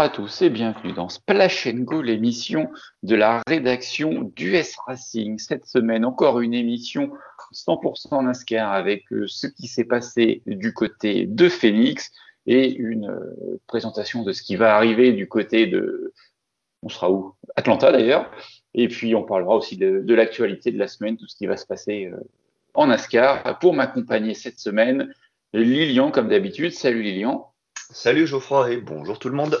À tous et bienvenue dans Splash Go, l'émission de la rédaction d'US Racing. Cette semaine, encore une émission 100% NASCAR avec euh, ce qui s'est passé du côté de Phoenix et une euh, présentation de ce qui va arriver du côté de, on sera où? Atlanta d'ailleurs. Et puis on parlera aussi de, l'actualité de la semaine, tout ce qui va se passer euh, en NASCAR. Pour m'accompagner cette semaine, Lilian comme d'habitude. Salut Lilian. Salut Geoffroy et bonjour tout le monde.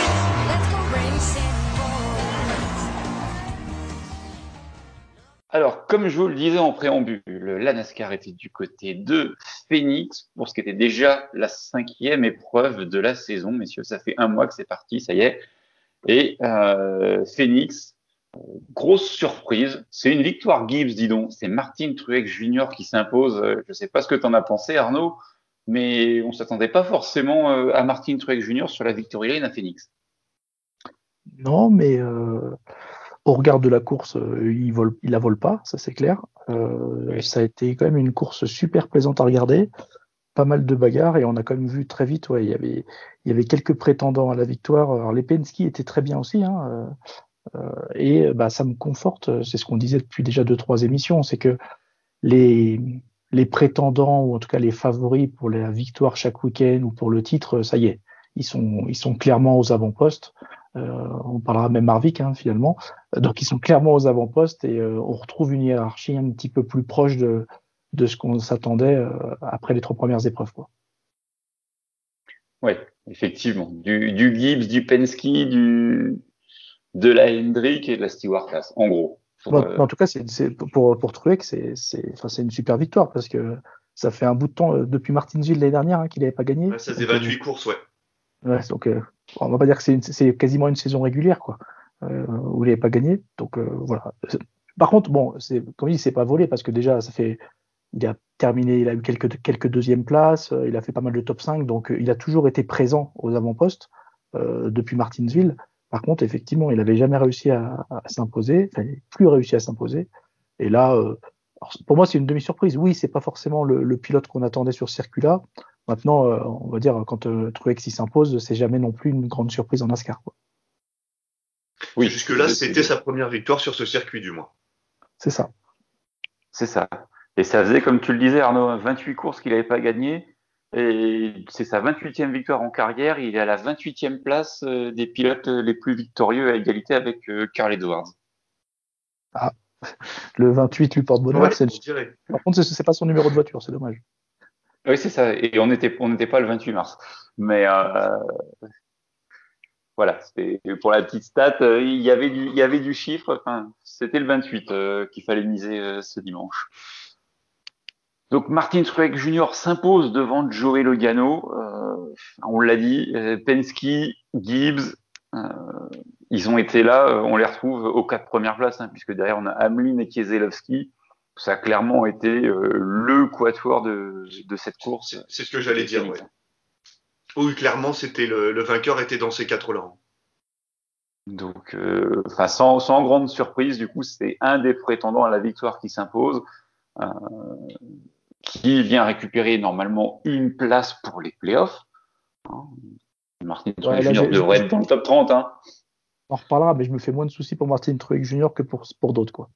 Alors, comme je vous le disais en préambule, la NASCAR était du côté de Phoenix pour ce qui était déjà la cinquième épreuve de la saison. Messieurs, ça fait un mois que c'est parti, ça y est. Et euh, Phoenix, grosse surprise. C'est une victoire Gibbs, dis donc. C'est Martin Truex Jr. qui s'impose. Je ne sais pas ce que tu en as pensé, Arnaud, mais on s'attendait pas forcément euh, à Martin Truex Jr. sur la Victory Lane à Phoenix. Non, mais euh, au regard de la course, euh, il vole, il la vole pas, ça c'est clair. Euh, ça a été quand même une course super plaisante à regarder, pas mal de bagarres et on a quand même vu très vite, ouais, il y avait, il y avait quelques prétendants à la victoire. Alors les Penske étaient très bien aussi, hein, euh, et bah ça me conforte. C'est ce qu'on disait depuis déjà deux trois émissions, c'est que les les prétendants ou en tout cas les favoris pour la victoire chaque week-end ou pour le titre, ça y est, ils sont ils sont clairement aux avant-postes. Euh, on parlera même Marvick hein, finalement. Donc ils sont clairement aux avant-postes et euh, on retrouve une hiérarchie un petit peu plus proche de, de ce qu'on s'attendait euh, après les trois premières épreuves. Quoi. Oui, effectivement. Du, du, Gibbs, du Penske, du, de la Hendrick et de la Stewart Class, en gros. en tout cas, c'est, pour, pour Truex, c'est, c'est, enfin, c'est une super victoire parce que ça fait un bout de temps depuis Martinsville l'année dernière hein, qu'il n'avait pas gagné. ça faisait 28 courses, ouais. Ouais, donc on va pas dire que c'est quasiment une saison régulière, quoi, euh, où il n'avait pas gagné. Donc euh, voilà. Par contre, bon, comme il dit, c'est pas volé parce que déjà, ça fait, il a terminé, il a eu quelques quelques deuxièmes places, euh, il a fait pas mal de top 5, donc il a toujours été présent aux avant-postes depuis Martinsville. Par contre, effectivement, il n'avait jamais réussi à, s'imposer, enfin, plus réussi à s'imposer. Et là, pour moi, c'est une demi-surprise. Oui, c'est pas forcément le, le pilote qu'on attendait sur circuit-là, Maintenant, euh, on va dire, quand euh, Truex s'impose, c'est jamais non plus une grande surprise en NASCAR. Quoi. Oui, jusque-là, c'était sa première victoire sur ce circuit, du moins. C'est ça. C'est ça. Et ça faisait, comme tu le disais, Arnaud, 28 courses qu'il n'avait pas gagnées. Et c'est sa 28e victoire en carrière. Il est à la 28e place euh, des pilotes les plus victorieux à égalité avec Carl Edwards. Ah, le 28 lui porte bonheur. Par contre, c'est pas son numéro de voiture, c'est dommage. Oui, c'est ça. Et on n'était on pas le 28 mars. Mais euh, voilà, pour la petite stat. Euh, il y avait du, chiffre. Enfin, c'était le 28 euh, qu'il fallait miser euh, ce dimanche. Donc Martin Truex Jr. s'impose devant Joey Logano. on l'a dit, Penske, Gibbs, ils ont été là. On les retrouve aux quatre premières places, hein, puisque derrière on a Hamlin et Kieselowski ça a clairement été euh, le quatuor de, de cette course. C'est ce que j'allais dire, oui. Oui, clairement, c'était le, vainqueur était dans ces quatre-là. Donc, euh, sans, sans, grande surprise, du coup, c'est un des prétendants à la victoire qui s'impose, euh, qui vient récupérer normalement une place pour les playoffs. Hein. Martin Truex Jr. devrait être dans le top 30. Hein. On en reparlera, mais je me fais moins de soucis pour Martin Truex Jr. que pour, pour d'autres, quoi.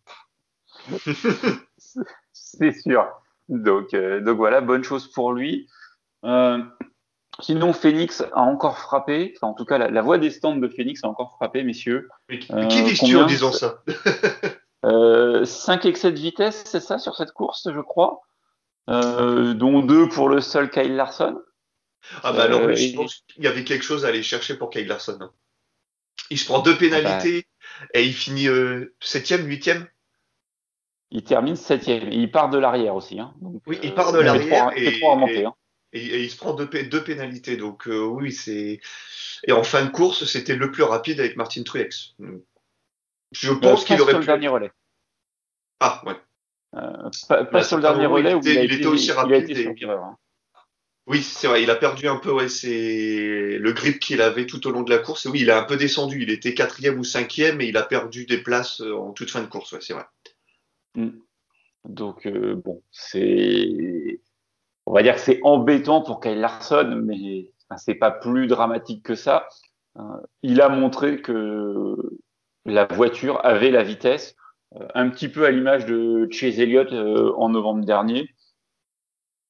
c'est sûr. Donc, euh, donc voilà, bonne chose pour lui. Euh, sinon, Phoenix a encore frappé. Enfin, en tout cas, la, voix des stands de Phoenix a encore frappé, messieurs. Mais, qui euh, dis-tu en disant ça 5 excès de vitesse, c'est ça, sur cette course, je crois. dont deux pour le seul Kyle Larson. Ah bah alors, je pense qu'il y avait quelque chose à aller chercher pour Kyle Larson. Hein. Il se prend deux pénalités ah bah. et il finit septième, huitième il termine septième. Il part de l'arrière aussi. Hein. oui, il part de l'arrière et, hein. et, il se prend deux, deux pénalités. Donc euh, oui, c'est et en fin de course, c'était le plus rapide avec Martin Truex. Je pense qu'il aurait pu. Le dernier relais. Ah ouais. pas, sur le dernier relais où il, a été, aussi rapide. Hein. Oui, c'est vrai, il a perdu un peu ouais, c'est le grip qu'il avait tout au long de la course. Et oui, il a un peu descendu. Il était quatrième ou cinquième et il a perdu des places en toute fin de course. Ouais, c'est vrai. Mm. Donc bon, c'est on va dire que c'est embêtant pour Kyle Larson, mais c'est pas plus dramatique que ça. Euh, il a montré que la voiture avait la vitesse, euh, un petit peu à l'image de Chase Elliott euh, en novembre dernier.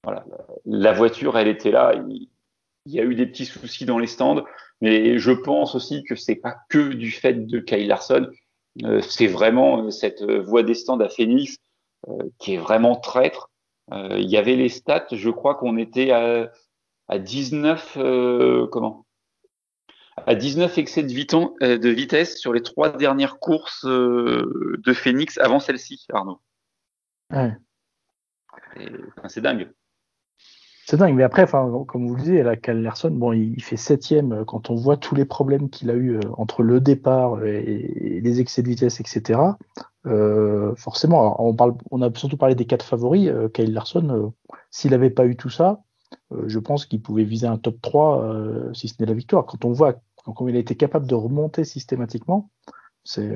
Voilà, la voiture, elle était là. Il, y a eu des petits soucis dans les stands, mais je pense aussi que c'est pas que du fait de Kyle Larson. C'est vraiment cette voie des stands à Phoenix qui est vraiment traître. Euh, il y avait les stats, je crois qu'on était à, à 19 euh, comment? À 19 excès de, euh, de, vitesse sur les trois dernières courses de Phoenix avant celle-ci, Arnaud. Ouais. C'est dingue. C'est dingue, mais après, comme vous le disiez, la Larson, bon, il fait septième quand on voit tous les problèmes qu'il a eu entre le départ et les excès de vitesse, etc. Euh, forcément, on, parle, on a surtout parlé des quatre favoris. Euh, Kyle Larson, euh, s'il n'avait pas eu tout ça, je pense qu'il pouvait viser un top 3 si ce n'est la victoire. Quand on voit comment il a été capable de remonter systématiquement, c'est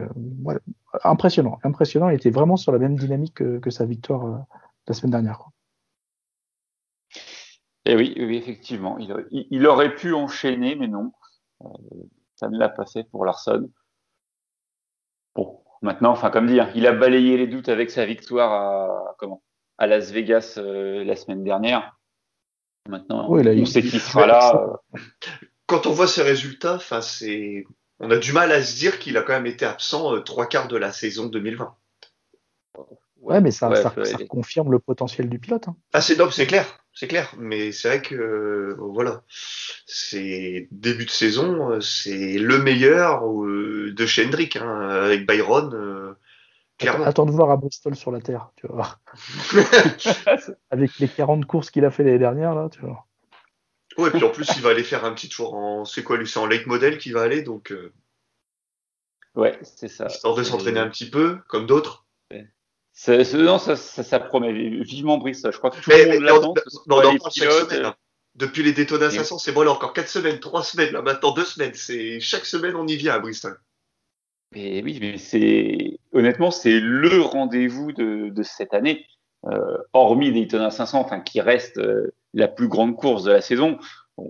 impressionnant. Impressionnant. Il était vraiment sur la même dynamique que, sa victoire la semaine dernière. Et eh oui, oui, effectivement. Il, il, aurait pu enchaîner, mais non. ça ne l'a pas fait pour Larson. Bon, Maintenant, enfin, comme dit, hein, il a balayé les doutes avec sa victoire à, comment, à Las Vegas euh, la semaine dernière. Maintenant, on sait qu'il sera là. Quand on voit ses résultats, enfin, c'est, on a du mal à se dire qu'il a quand même été absent euh, trois quarts de la saison 2020. Ouais, mais ça, ça, confirme le potentiel du pilote. Hein. Ah, c'est c'est clair, c'est clair. Mais c'est vrai que euh, voilà, c'est début de saison, euh, c'est le meilleur euh, de chez Hendrick hein, avec Byron. clairement. Attends de voir à Bristol sur la terre, tu vois. avec les 40 courses qu'il a fait l'année dernière, là, tu vois. Ouais, et puis en plus, il va aller faire un petit tour en. C'est quoi lui C'est en late model qu'il va aller, donc. Ouais, c'est ça. Histoire de s'entraîner un petit peu, comme d'autres non, ça, ça, promet vivement Brice. Je crois que tout le monde l'attend. Euh. Depuis les Daytona 500, c'est bon là encore 4 semaines, 3 semaines, là maintenant 2 semaines. C'est chaque semaine on y vient à Bristol. Et oui, mais c'est honnêtement c'est le rendez-vous de, de, cette année, euh, hormis Daytona 500, enfin qui reste euh, la plus grande course de la saison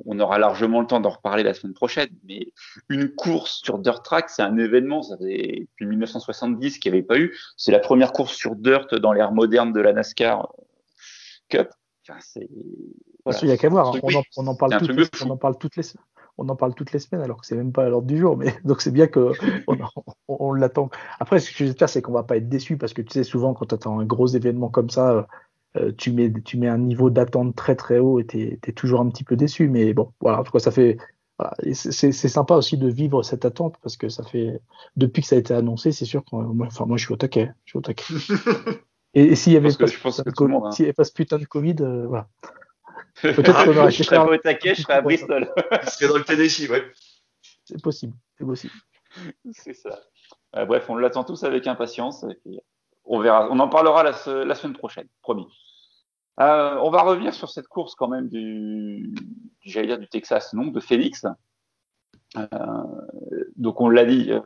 on aura largement le temps d'en reparler la semaine prochaine, mais une course sur dirt track, c'est un événement, ça depuis 1970 qu'il n'y avait pas eu. C'est la première course sur dirt dans l'ère moderne de la NASCAR Cup. Enfin, il n'y a qu'à voir, hein. on, en, parle toutes, on en parle toutes les on en parle toutes les semaines alors que c'est même pas à l'ordre du jour, mais donc c'est bien que on, l'attend. Après, ce que j'espère, c'est qu'on va pas être déçu parce que tu sais, souvent quand tu attends un gros événement comme ça, euh, tu, mets, tu mets un niveau d'attente très très haut et tu es, toujours un petit peu déçu. Mais bon, voilà, en tout cas, ça fait. C'est sympa aussi de vivre cette attente parce que ça fait. Depuis que ça a été annoncé, c'est sûr que moi, enfin, moi je suis au taquet. Je suis au taquet. et, s'il y avait pas, je pense monde, hein. pas ce putain de Covid, euh, voilà. Peut-être qu'on aurait Je serais au taquet, je serais à Bristol. je serais dans le Tennessee, ouais. C'est possible, c'est possible. C'est ça. Euh, bref, on l'attend tous avec impatience. Et puis, on en parlera la, semaine prochaine, promis. Euh, on va revenir sur cette course quand même du, j'allais du Texas, non, de Phoenix. Euh, donc on l'a dit, euh,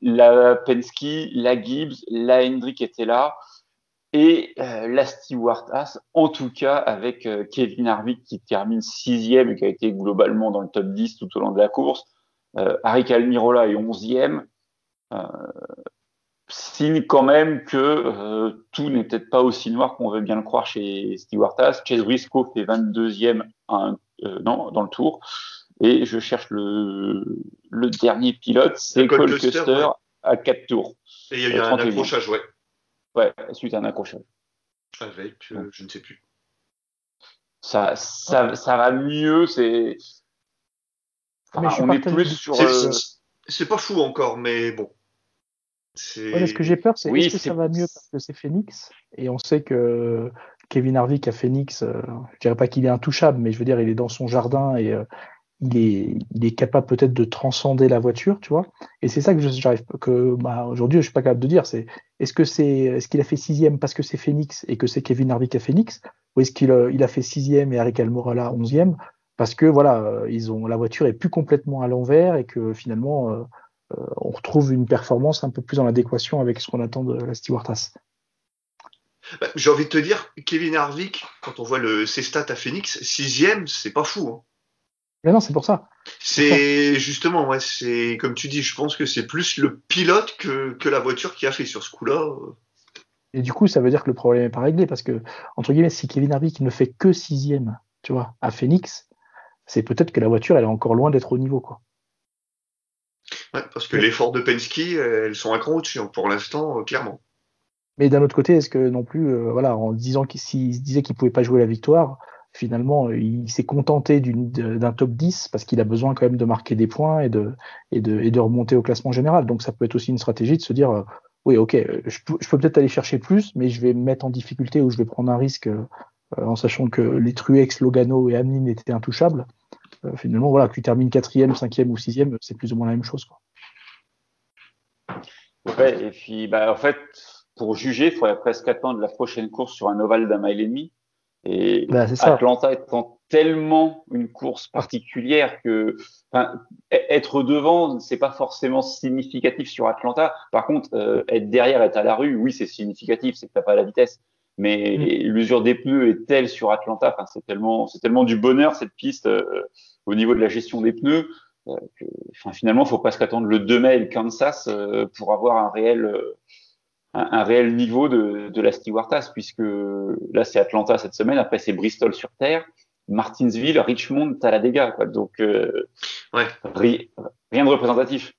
la Penske, la Gibbs, la Hendrick étaient là et la Stewart Haas, en tout cas avec Kevin Harvick qui termine sixième et qui a été globalement dans le top 10 tout au long de la course. Harry Almirola est onzième signe quand même que euh, tout n'est peut-être pas aussi noir qu'on veut bien le croire chez Stewart Haas. Chase Briscoe fait 22e euh, dans le tour. Et je cherche le, le dernier pilote, c'est Cole Custer à 4 tours. Et il y a eu un accrochage, ouais. Ouais, suite à un accrochage. Avec, euh, je ne sais plus. Ça, ça, ça va mieux, c'est. on est plus sur. C'est pas fou encore, mais bon. Ce que j'ai peur, c'est est-ce que ça va mieux parce que c'est Phoenix? Et on sait que Kevin Harvick à Phoenix, euh, je dirais pas qu'il est intouchable, mais je veux dire, il est dans son jardin et euh, il est, il est capable peut-être de transcender la voiture, tu vois? Et c'est ça que j'arrive, que bah, aujourd'hui je suis pas capable de dire. C'est est-ce que c'est, est-ce qu'il a fait sixième parce que c'est Phoenix et que c'est Kevin Harvick à Phoenix, ou est-ce qu'il a, il a fait sixième et Eric Almorala onzième? Parce que voilà, euh, ils ont la voiture est plus complètement à l'envers et que finalement euh, euh, on retrouve une performance un peu plus en adéquation avec ce qu'on attend de la Stewart-Haas. Bah, J'ai envie de te dire, Kevin Harvick, quand on voit le, ses stats à Phoenix, sixième, c'est pas fou. Hein. Mais non, c'est pour ça. C'est justement, ouais, c'est comme tu dis, je pense que c'est plus le pilote que, que la voiture qui a fait sur ce coup-là. Et du coup, ça veut dire que le problème n'est pas réglé parce que, entre guillemets, si Kevin Harvick ne fait que sixième, tu vois, à Phoenix, c'est peut-être que la voiture, elle est encore loin d'être au niveau, quoi. Ouais, parce que l'effort de Penske, elles sont cran au-dessus, hein, pour l'instant, euh, clairement. Mais d'un autre côté, est-ce que non plus, euh, voilà, en disant qu'il se disait qu'il pouvait pas jouer la victoire, finalement, euh, il s'est contenté d'un top 10 parce qu'il a besoin quand même de marquer des points et de, et de, et de remonter au classement général. Donc ça peut être aussi une stratégie de se dire, euh, oui, ok, je peux, je peux peut-être aller chercher plus, mais je vais me mettre en difficulté ou je vais prendre un risque euh, en sachant que les Truex, Logano et Hamlin étaient intouchables. Euh, finalement, voilà, que tu termines quatrième, cinquième ou sixième, c'est plus ou moins la même chose. Quoi. Ouais, et puis, bah, en fait, pour juger, il faudrait presque attendre la prochaine course sur un ovale d'un mile et demi. Et Bah. Atlanta étant tellement une course particulière que e- être devant, c'est pas forcément significatif sur Atlanta. Par contre, euh, être derrière, être à la rue, oui, c'est significatif, c'est que t'as pas la vitesse. Mais l'usure des pneus est telle sur Atlanta, enfin, c'est tellement, c'est tellement du bonheur cette piste euh, au niveau de la gestion des pneus. euh, que, enfin, finalement, faut presque attendre le 2 mai et le Kansas euh, pour avoir un réel, euh, un, un réel niveau de, de la Stewart-Haas, puisque là c'est Atlanta cette semaine, après c'est Bristol sur terre, Martinsville, Richmond, Talladega, quoi. Donc Ouais. ri- rien de représentatif.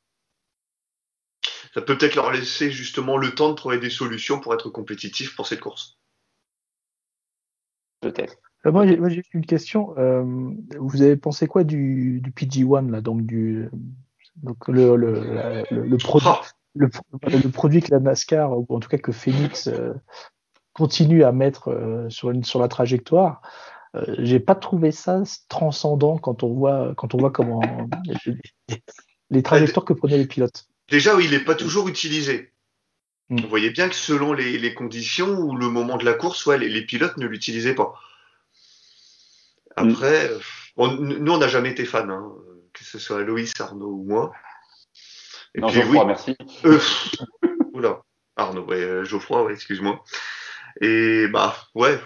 Ça peut peut-être leur laisser justement le temps de trouver des solutions pour être compétitif pour cette course. Peut-être. Euh, moi, j'ai une question. Euh, vous avez pensé quoi du, du PG1 là, donc du donc le le, la- le, le produit le, le produit que la NASCAR ou en tout cas que Phoenix euh, continue à mettre euh, sur une sur la trajectoire. Euh, j'ai pas trouvé ça transcendant quand on voit quand on voit comment les trajectoires que prenaient les pilotes. déjà, oui, il n'est pas toujours utilisé. Mm. Vous voyez bien que selon les, les conditions ou le moment de la course, ouais, les, les pilotes ne l'utilisaient pas. Après, euh, bon, n- nous, on n'a jamais été fans, hein, que ce soit Loïs, Arnaud ou moi. Et Non, puis, oui, Geoffroy, merci. Euh, oula, Arnaud, ouais, euh, Geoffroy, ouais, excuse-moi. Et bah ouais,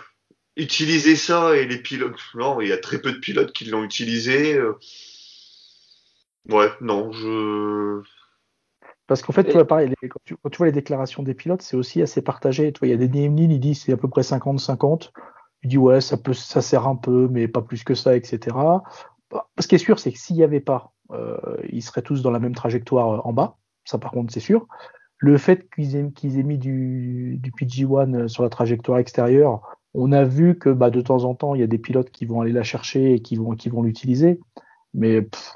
utiliser ça et les pilotes, non, il y a très peu de pilotes qui l'ont utilisé. euh. Ouais, non, je. Parce qu'en fait, tu vois, pareil, les- quand, tu, quand tu vois les déclarations des pilotes, c'est aussi assez partagé. Tu vois, il y a des Niemlin, il dit c'est à peu près 50-50. Il dit ouais, ça peut, ça sert un peu, mais pas plus que ça, etc. Bah, Ce qui est sûr, c'est que s'il n'y avait pas, euh, ils seraient tous dans la même trajectoire euh, en bas. Ça, par contre, c'est sûr. Le fait qu'ils aient, qu'ils aient mis du, du PG1 sur la trajectoire extérieure, on a vu que bah, de temps en temps, il y a des pilotes qui vont aller la chercher et qui vont, qui vont l'utiliser. Mais pff,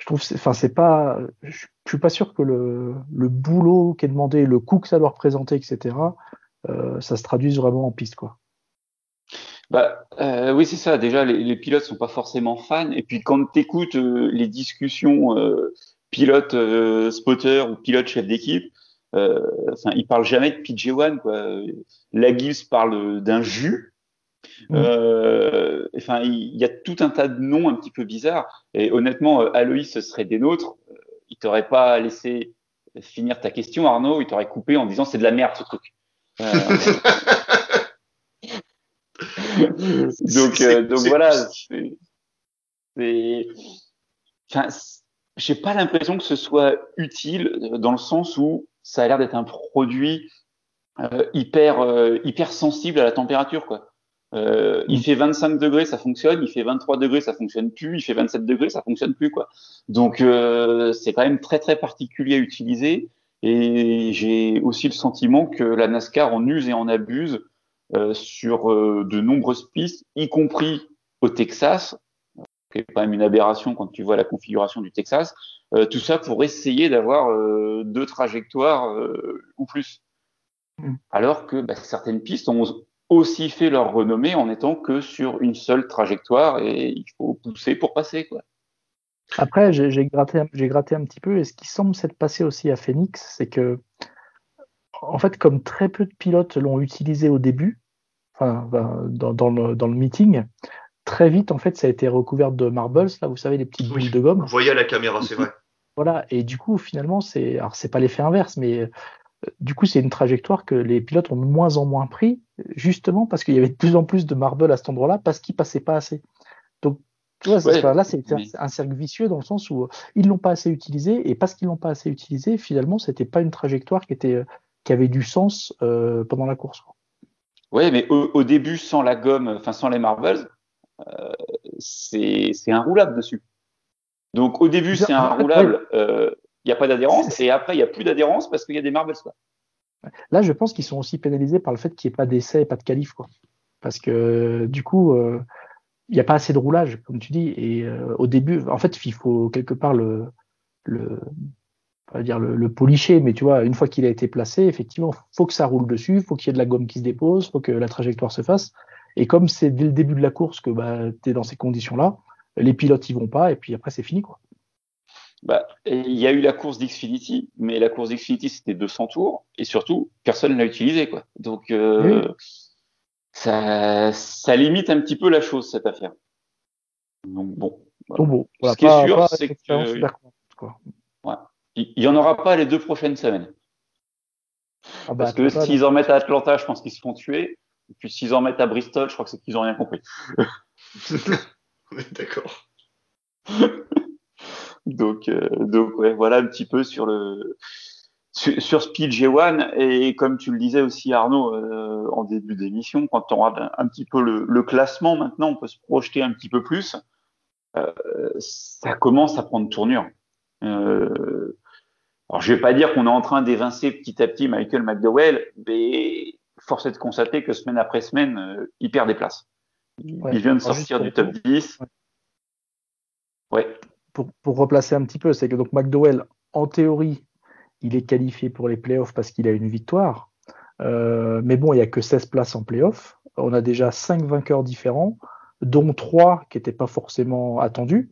je trouve, enfin, c'est pas, je, suis pas sûr que le, le boulot qui est demandé, le coût que ça doit représenter, etc., euh, ça se traduise vraiment en piste, quoi. Bah, euh, oui, c'est ça. Déjà, les, les pilotes sont pas forcément fans. Et puis, quand tu écoutes les discussions euh, pilote euh, spotter ou pilote chef d'équipe, euh, enfin, ils parlent jamais de PJ1. Quoi. La Gibbs parle d'un jus. Euh, enfin, il y a tout un tas de noms un petit peu bizarres. Et honnêtement, euh, Aloïs, ce serait des nôtres. Euh, Il t'aurait pas laissé finir ta question, Arnaud. Il t'aurait coupé en disant c'est de la merde ce truc. Euh, donc, euh, voilà. c'est- Enfin, j'ai pas l'impression que ce soit utile dans le sens où ça a l'air d'être un produit hyper hyper sensible à la température quoi. Euh, il fait 25 degrés, ça fonctionne. Il fait 23 degrés, ça fonctionne plus. Il fait 27 degrés, ça fonctionne plus quoi. Donc euh, c'est quand même très très particulier à utiliser. Et j'ai aussi le sentiment que la NASCAR en use et en abuse euh, sur euh, de nombreuses pistes, y compris au Texas, qui est quand même une aberration quand tu vois la configuration du Texas. Euh, tout ça pour essayer d'avoir euh, deux trajectoires euh, ou plus. Mm. Alors que bah, certaines pistes ont aussi fait leur renommée en étant que sur une seule trajectoire et il faut pousser pour passer quoi. Après, j'ai gratté, gratté un petit peu, et ce qui semble s'être passé aussi à Phoenix, c'est que, en fait, comme très peu de pilotes l'ont utilisé au début, enfin, ben, dans, dans, le, dans, le, meeting, très vite, en fait, ça a été recouvert de marbles, là, vous savez, les petites boules de gomme. Vous voyez à la caméra, c'est vrai. Voilà, et du coup, finalement, c'est, alors c'est pas l'effet inverse, mais euh, du coup, c'est une trajectoire que les pilotes ont de moins en moins pris, justement parce qu'il y avait de plus en plus de marbles à cet endroit-là, parce qu'ils passaient pas assez. Donc, tu vois, là, c'est un cercle vicieux dans le sens où euh, ils l'ont pas assez utilisé, et parce qu'ils l'ont pas assez utilisé, finalement, c'était pas une trajectoire qui était, euh, qui avait du sens euh, pendant la course. Oui, mais au, début, sans la gomme, enfin sans les marbles, euh, c'est roulable dessus. Donc au début, c'est un roulable, il n'y a pas d'adhérence, et après, il n'y a plus d'adhérence parce qu'il y a des marbles. Là, je pense qu'ils sont aussi pénalisés par le fait qu'il n'y ait pas d'essai et pas de qualif. Quoi. Parce que du coup, euh, il n'y a pas assez de roulage, comme tu dis. Et euh, au début, en fait, il faut quelque part le, policher, mais tu vois, une fois qu'il a été placé, effectivement, faut que ça roule dessus, faut qu'il y ait de la gomme qui se dépose, faut que la trajectoire se fasse. Et comme c'est dès le début de la course que bah, tu es dans ces conditions-là, les pilotes y vont pas, et puis après, c'est fini. quoi. Bah, il y a eu la course d'Xfinity, mais la course d'Xfinity c'était 200 tours et surtout personne l'a utilisé quoi. Donc euh, ça, ça limite un petit peu la chose cette affaire. Donc bon. Ce qui est sûr, c'est que ouais, il y en aura pas les deux prochaines semaines. Ah bah, Parce que s'ils en mettent à Atlanta, je pense qu'ils se font tuer. Et puis s'ils en mettent à Bristol, je crois que c'est qu'ils ont rien compris. D'accord. Donc, euh, donc ouais, voilà un petit peu sur le sur, sur Speed G1 et comme tu le disais aussi Arnaud euh, en début d'émission, quand on regarde un, petit peu le, le, classement maintenant, on peut se projeter un petit peu plus. Euh, ça commence à prendre tournure. Euh, alors je vais pas dire qu'on est en train d'évincer petit à petit Michael McDowell, mais force est de constater que semaine après semaine, euh, il perd des places. Il vient de sortir du top 10. Ouais pour, replacer un petit peu, c'est que donc McDowell, en théorie, il est qualifié pour les playoffs parce qu'il a une victoire. Euh, mais bon, il n'y a que 16 places en playoffs. On a déjà 5 vainqueurs différents, dont 3 qui n'étaient pas forcément attendus.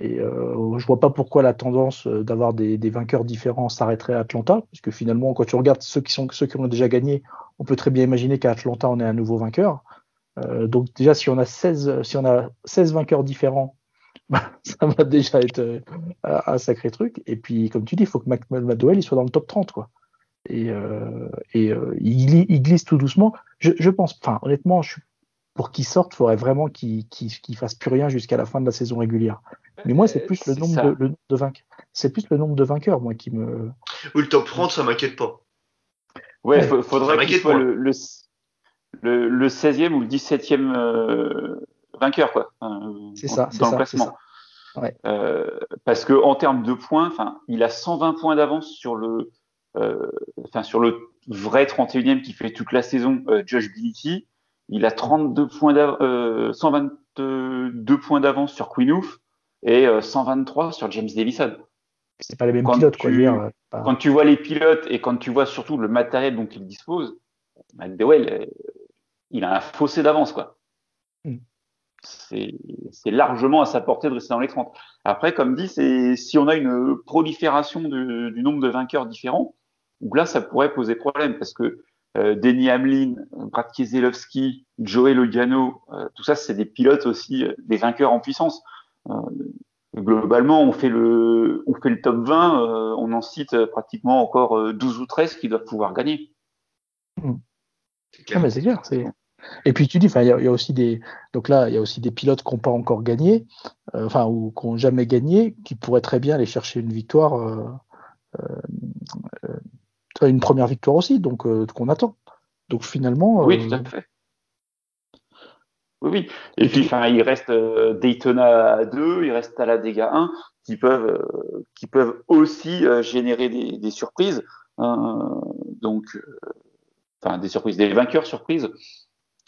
Et euh, je vois pas pourquoi la tendance d'avoir des, vainqueurs différents s'arrêterait à Atlanta, puisque finalement, quand tu regardes ceux qui, sont, ceux qui ont déjà gagné, on peut très bien imaginer qu'à Atlanta, on est un nouveau vainqueur. Euh, donc déjà, si on a 16, si on a 16 vainqueurs différents ça va déjà être euh, un sacré truc. Et puis, comme tu dis, il faut que McDowell il soit dans le top 30. Quoi. Et, euh, et euh, il, il, glisse tout doucement. Je, je pense, enfin, honnêtement, je, pour qu'il sorte, il faudrait vraiment qu'il qu fasse plus rien jusqu'à la fin de la saison régulière. Mais moi, c'est plus le nombre, de, le nombre de vainqueurs. C'est plus le nombre de vainqueurs, moi, qui me. Oui, le top 30, ça m'inquiète pas. Ouais, il faudrait qu'il soit le, le, le, le, 16e ou le 17e euh, vainqueur, quoi. c'est ça, dans le classement. Euh, parce que en termes de points, enfin, il a 120 points d'avance sur le, euh, enfin sur le vrai 31e qui fait toute la saison, euh, Josh Bility. Il a 32 points 122 points d'avance sur Quinouf et 123 sur James Davison. C'est pas les mêmes pilotes, quoi. Dire, Quand tu vois les pilotes et quand tu vois surtout le matériel dont il dispose, McDowell, il a un fossé d'avance, quoi. C'est largement à sa portée de rester dans les 30. Après, comme dit, si on a une prolifération du nombre de vainqueurs différents, là, ça pourrait poser problème parce que euh, Denny Hamlin, Brad Keselowski, Joey Logano, euh, tout ça, c'est des pilotes aussi, euh, des vainqueurs en puissance. Euh, globalement, on fait le, on fait le top 20, euh, on en cite pratiquement encore 12 ou 13 qui doivent pouvoir gagner. Mmh. Ah, mais c'est clair, c'est et puis tu dis, il y, a aussi des, donc là, il y a aussi des pilotes qui n'ont pas encore gagné, euh, enfin, ou qui n'ont jamais gagné, qui pourraient très bien aller chercher une victoire, euh, euh, une première victoire aussi, donc qu'on attend. Donc finalement. Oui, tout à fait. Oui, oui. Et puis, enfin, il reste Daytona 2, il reste Talladega 1, qui peuvent, qui peuvent aussi générer des, des surprises. Hein, donc, enfin, des surprises, des vainqueurs surprises.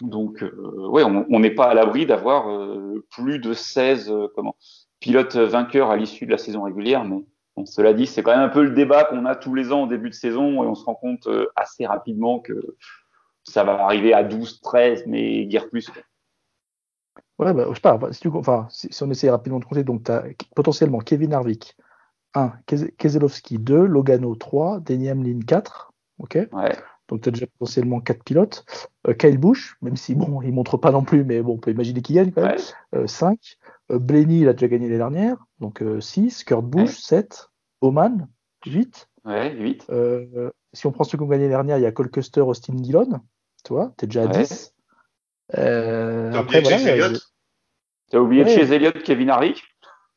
Donc, euh, ouais, on n'est pas à l'abri d'avoir euh, plus de 16 euh, comment, pilotes vainqueurs à l'issue de la saison régulière. Mais bon, cela dit, c'est quand même un peu le débat qu'on a tous les ans au début de saison et on se rend compte euh, assez rapidement que ça va arriver à 12, 13, mais guère plus. Ouais, bah, je sais pas, si, tu, enfin, si, on essaie rapidement de compter, donc tu as potentiellement Kevin Harvick, 1, Keselowski 2, Logano 3, Denny Hamlin 4, ok? Ouais. Donc tu as déjà potentiellement 4 pilotes. Euh, Kyle Busch, même si bon, il montre pas non plus, mais bon, on peut imaginer qu'il gagne quand même. Ouais. 5. Euh, Blenny, il a déjà gagné l'année dernière, donc 6. Kurt Busch, Ouais. 7. Oman, 8. Ouais, 8. Euh, si on prend ceux qui ont gagné l'année dernière, il y a Cole Custer, Austin Dillon. Tu vois, t'es déjà à Ouais. 10. Euh, T'as après, oublié voilà, oublié de chez Elliott, Kevin Harvick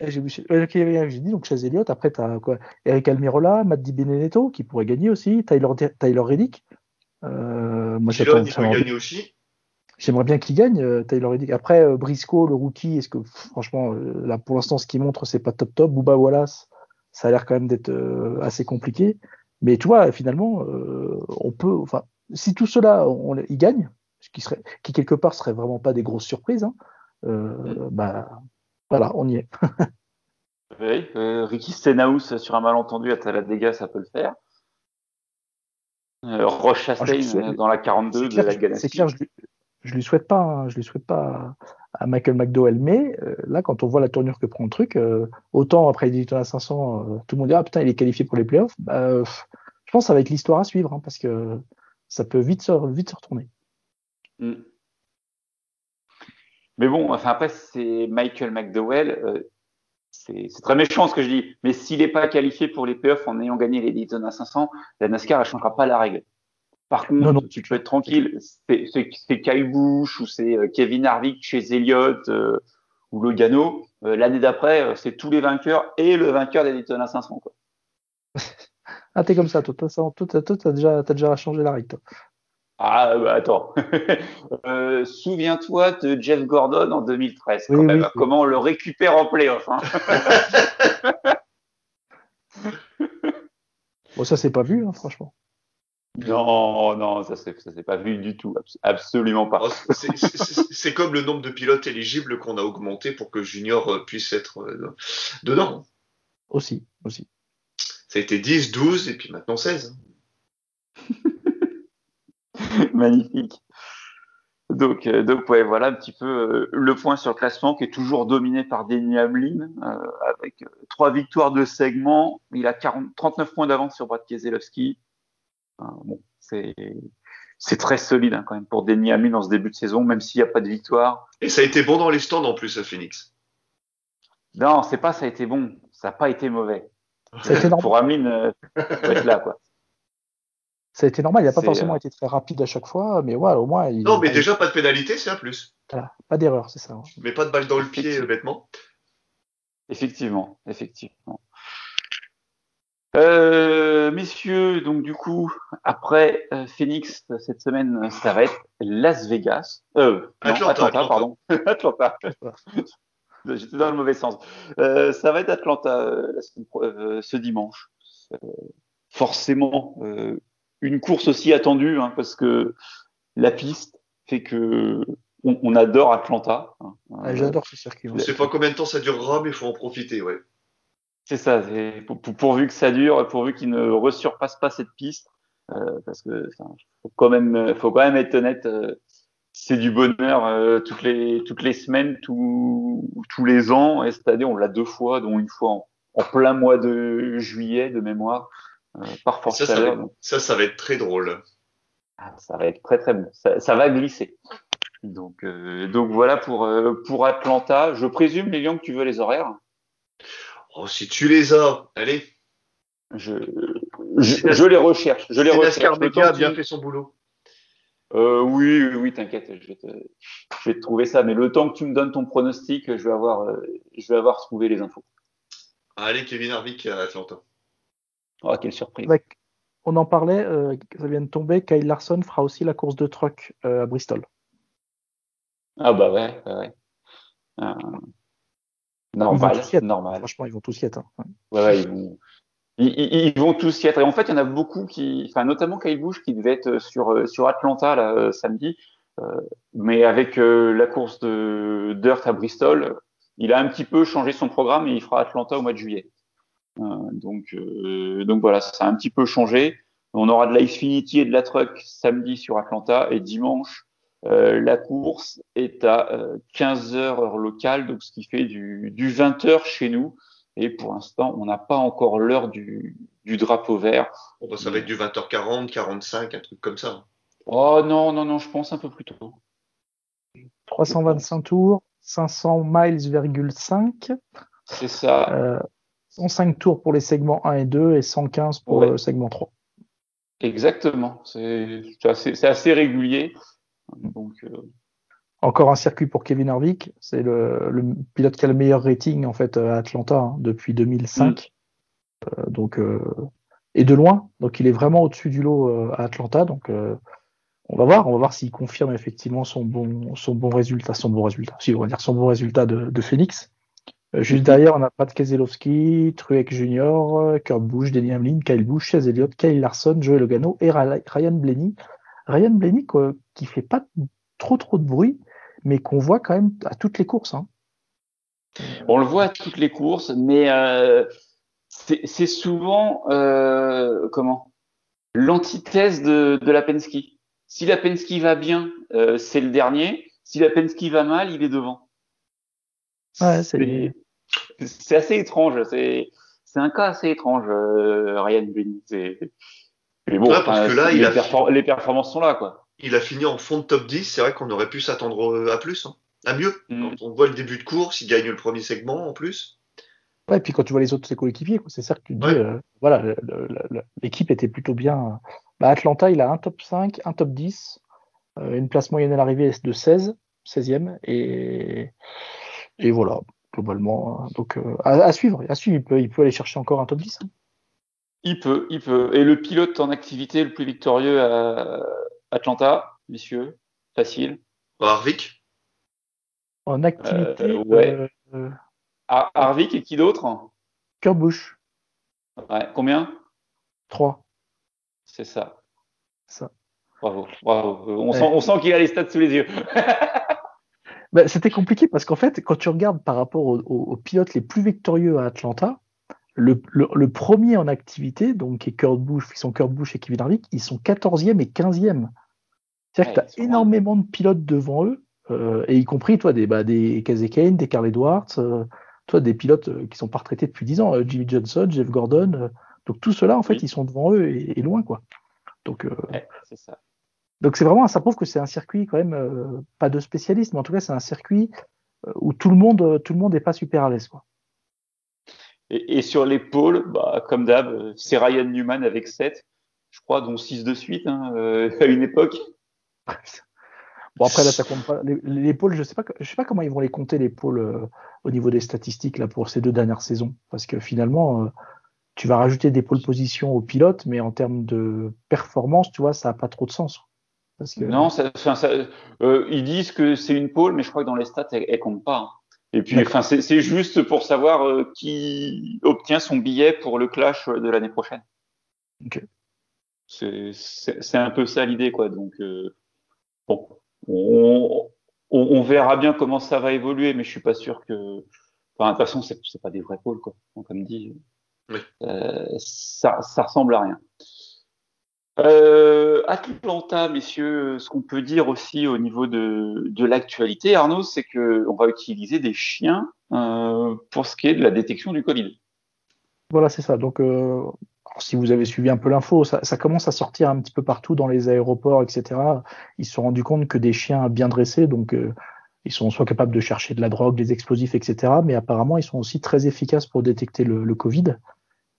j'ai vu- j'ai dit donc Chase Elliott. Après, tu as quoi Eric Almirola, Matt Di Benedetto qui pourrait gagner aussi. Tyler, Tyler Reddick. Euh, moi, j'attends. gagner aussi. J'aimerais bien qu'il gagne, euh, Tyler Reddick. Après, euh, Briscoe, le rookie, est-ce que franchement, là pour l'instant, ce qu'il montre, c'est pas top top. Booba Wallace, ça a l'air quand même d'être euh, assez compliqué. Mais tu vois, finalement, euh, on peut, enfin, si tout cela, on, ils gagnent, ce qui serait, qui quelque part serait vraiment pas des grosses surprises, hein, euh, bah voilà, on y est. Oui. Euh, Ricky Stenhouse sur un malentendu à Talladega, ça peut le faire. Euh, Roche Ah, Chastain euh, dans la 42 C'est de la Ganassi. c'est clair, je lui, je lui souhaite pas, hein, je lui souhaite pas à, Michael McDowell, mais euh, là, quand on voit la tournure que prend le truc, autant après Daytona 500, euh, tout le monde dit ah putain, il est qualifié pour les playoffs. Bah, je pense que ça va être l'histoire à suivre, hein, parce que ça peut vite se, vite se retourner. Mm. Mais bon, enfin après, c'est Michael McDowell. euh, c'est très méchant ce que je dis. Mais s'il n'est pas qualifié pour les playoffs en ayant gagné les Daytona 500, la NASCAR ne changera pas la règle. Par contre, Non, non, tu peux être tranquille. C'est Kyle Busch ou c'est euh, Kevin Harvick chez Elliott euh, ou Logano. Euh, L'année d'après, c'est tous les vainqueurs et le vainqueur des Daytona 500. Quoi. Ah, t'es comme ça, toi, toi, ça- toi, toi, toi, t'as déjà, t'as déjà changé la règle, toi. Ah, bah, attends. Euh, Souviens-toi de Jeff Gordon en 2013. Quand Oui, même, oui, hein, oui. comment on le récupère en playoff. Hein. Bon, ça, c'est pas vu, hein, franchement. Non, non, ça s'est pas vu du tout, abs- absolument pas. Oh, c'est comme le nombre de pilotes éligibles qu'on a augmenté pour que Junior euh, puisse être euh, dedans. Aussi, aussi. Ça a été 10, 12 et puis maintenant 16. Magnifique. Donc, euh, donc ouais, voilà un petit peu euh, le point sur le classement qui est toujours dominé par Denny Hamlin euh, avec euh, trois victoires de segment. Il a 40, 39 points d'avance sur Brad Keselowski. Enfin, bon, c'est c'est très solide hein, quand même pour Denny Hamlin dans ce début de saison, même s'il n'y a pas de victoire. Et ça a été bon dans les stands en plus à Phoenix. Non, c'est pas ça a été bon, ça n'a pas été mauvais. Ça a été normal. Pour Hamlin, euh, faut être là quoi. Ça a été normal. Il n'a pas C'est, forcément euh, été très rapide à chaque fois, mais ouais, au moins, il Non, mais déjà pas de pénalité, c'est un plus. voilà, pas d'erreur, c'est ça. hein. Mais pas de balle dans le pied euh, bêtement. Effectivement, effectivement. Euh, messieurs, donc du coup, après euh, Phoenix euh, cette semaine, ça va être Las Vegas. Euh, non, Atlanta, Atlanta, Atlanta. pardon. Atlanta. J'étais dans le mauvais sens. Euh, ça va être Atlanta euh, la semaine pro- euh, ce dimanche. Euh, forcément, euh, une course aussi attendue, hein, parce que la piste fait que on, on adore Atlanta. hein. Ah, J'adore ce circuit. On ouais. sait pas combien de temps ça durera, mais il faut en profiter, ouais. C'est ça, c'est pour- pour- pourvu que ça dure, pourvu qu'il ne resurpasse pas cette piste, euh, parce que faut quand même, faut quand même être honnête, euh, c'est du bonheur euh, toutes les toutes les semaines, tous tous les ans, et cette année on l'a deux fois, dont une fois en, en plein mois de juillet de mémoire, par force Ça, ça chaleur, va, donc ça, ça va être très drôle. ah, ça va être très très bon, ça, ça va glisser. Donc euh, donc voilà pour euh, pour Atlanta. Je présume Lilian que tu veux les horaires. Oh, si tu les as, allez. Je, je, je les recherche. Je les recherche. Le a bien fait son boulot. Euh, oui, oui, oui, t'inquiète, je vais te, je vais te trouver ça. Mais le temps que tu me donnes ton pronostic, je vais avoir, euh, je vais avoir trouvé les infos. Allez, Kevin Harvick à Atlanta. Oh, quelle surprise. Avec- on en parlait, euh, ça vient de tomber. Kyle Larson fera aussi la course de truck euh, à Bristol. Ah bah ouais, ouais, ouais. Euh, Ils normal, être. normal. Franchement, ils vont tous y être. hein. Ouais. Ils vont, ils, ils- ils vont tous y être. Et en fait, il y en a beaucoup qui, enfin, notamment Kyle Busch qui devait être sur, euh, sur Atlanta là, samedi. Mais avec la course de Dirt à Bristol, il a un petit peu changé son programme et il fera Atlanta au mois de juillet. Euh, donc, euh, donc voilà, ça a un petit peu changé. On aura de la Xfinity et de la Truck samedi sur Atlanta et dimanche, la course est à 15 heures heure locale, donc ce qui fait du, du 20 heures chez nous. Et pour l'instant, on n'a pas encore l'heure du, du, drapeau vert. Bah, ça va être du 20h40, 45, un truc comme ça. Oh non, non, non, je pense un peu plus tôt. 325 tours, 500 miles,5. C'est ça. Euh, 105 tours pour les segments 1 et 2 et 115 pour le segment 3. Exactement. C'est assez, assez, régulier. Donc, euh... Encore un circuit pour Kevin Harvick. C'est le, le, pilote qui a le meilleur rating en fait à Atlanta hein, depuis 2005. Mm. Euh, donc euh, et de loin. Donc il est vraiment au-dessus du lot à Atlanta. Donc on va voir, on va voir s'il confirme effectivement son bon, son bon résultat, son bon résultat, si on va dire son bon résultat de, de Phoenix. Euh, juste derrière, on a Pat Keselowski, Truex Jr., Kurt Busch, Denny Hamlin, Kyle Busch, Chase Elliott, Kyle Larson, Joey Logano et Ryan Blaney. Ryan Blaney quoi, qui fait pas trop trop de bruit, mais qu'on voit quand même à toutes les courses. Hein. On le voit à toutes les courses, mais euh, c'est souvent euh, comment? L'antithèse de, de la. Si la Penske va bien, euh, c'est le dernier. Si la Penske va mal, il est devant. Ouais, c'est c'est assez étrange. C'est c'est un cas assez étrange, euh, Ryan Blaney. Mais bon, ouais, parce que là, les, il a perfor les performances sont là, quoi. Il a fini en fond de top 10. C'est vrai qu'on aurait pu s'attendre à plus, hein. à mieux. Mm. Quand on voit le début de course, il gagne le premier segment en plus. Ouais, et puis quand tu vois les autres ses coéquipiers, c'est ça que tu te dis. Ouais. euh, voilà, le- le- le- l'équipe était plutôt bien. Bah, Atlanta, il a un top 5, un top 10, euh, une place moyenne à l'arrivée de 16, 16e, et, et voilà, globalement. hein. Donc, euh, à, à suivre, à suivre. Il peut, il peut aller chercher encore un top 10. hein. Il peut, il peut. Et le pilote en activité le plus victorieux à Atlanta, messieurs, facile. Harvick, En activité, Euh, ouais. euh, Har- Harvick et qui d'autre? Kurt Busch, ouais. Combien? 3. C'est ça. Ça. Bravo, bravo. Euh, On Ouais. sent, on sent qu'il a les stats sous les yeux. Bah, C'était compliqué parce qu'en fait, quand tu regardes par rapport aux, pilotes les plus victorieux à Atlanta, le, le, le premier en activité, donc qui est Kurt Busch, qui sont Kurt Busch et Kevin Harvick, ils sont 14e et 15e. C'est-à-dire Ouais, que tu as énormément de pilotes devant eux, euh, et y compris toi des, bah, des Casey Kane, des Carl Edwards, euh, toi des pilotes euh, qui sont pas retraités depuis 10 ans, euh, Jimmy Johnson, Jeff Gordon. donc tout cela, en fait, Oui. ils sont devant eux et, et loin, quoi. Donc, Ouais, c'est ça. Donc c'est vraiment, ça prouve que c'est un circuit quand même euh, pas de spécialiste, mais en tout cas c'est un circuit euh, où tout le monde, euh, tout le monde n'est pas super à l'aise, quoi. Et, et sur l'épaule, bah, comme d'hab, c'est Ryan Newman avec 7, je crois, dont 6 de suite hein, euh, à une époque. Bon après là ça compte pas. Les, les pôles, je sais pas, je sais pas comment ils vont les compter les pôles euh, au niveau des statistiques là pour ces deux dernières saisons, parce que finalement euh, tu vas rajouter des pôles positions aux pilotes, mais en termes de performance, tu vois, ça a pas trop de sens. Parce que Non, ça, ça, euh, ils disent que c'est une pole, mais je crois que dans les stats, elle, elle compte pas. hein. Et puis, enfin, c'est juste pour savoir euh, qui obtient son billet pour le clash euh, de l'année prochaine. Ok. C'est c'est- c'est un peu ça l'idée, quoi. Donc, euh, bon, on, on, on verra bien comment ça va évoluer, mais je suis pas sûr que. Enfin, de toute façon, c'est pas des vrais pôles, quoi. Donc, comme dit, Oui. euh, ça, ça ressemble à rien. Euh, Atlanta, messieurs, ce qu'on peut dire aussi au niveau de, l'actualité, Arnaud, c'est que on va utiliser des chiens euh, pour ce qui est de la détection du Covid. Voilà, c'est ça. Donc, euh, si vous avez suivi un peu l'info, ça, commence à sortir un petit peu partout dans les aéroports, etc. Ils se sont rendus compte que des chiens bien dressés, donc euh, ils sont soit capables de chercher de la drogue, des explosifs, etc. Mais apparemment, ils sont aussi très efficaces pour détecter le Covid.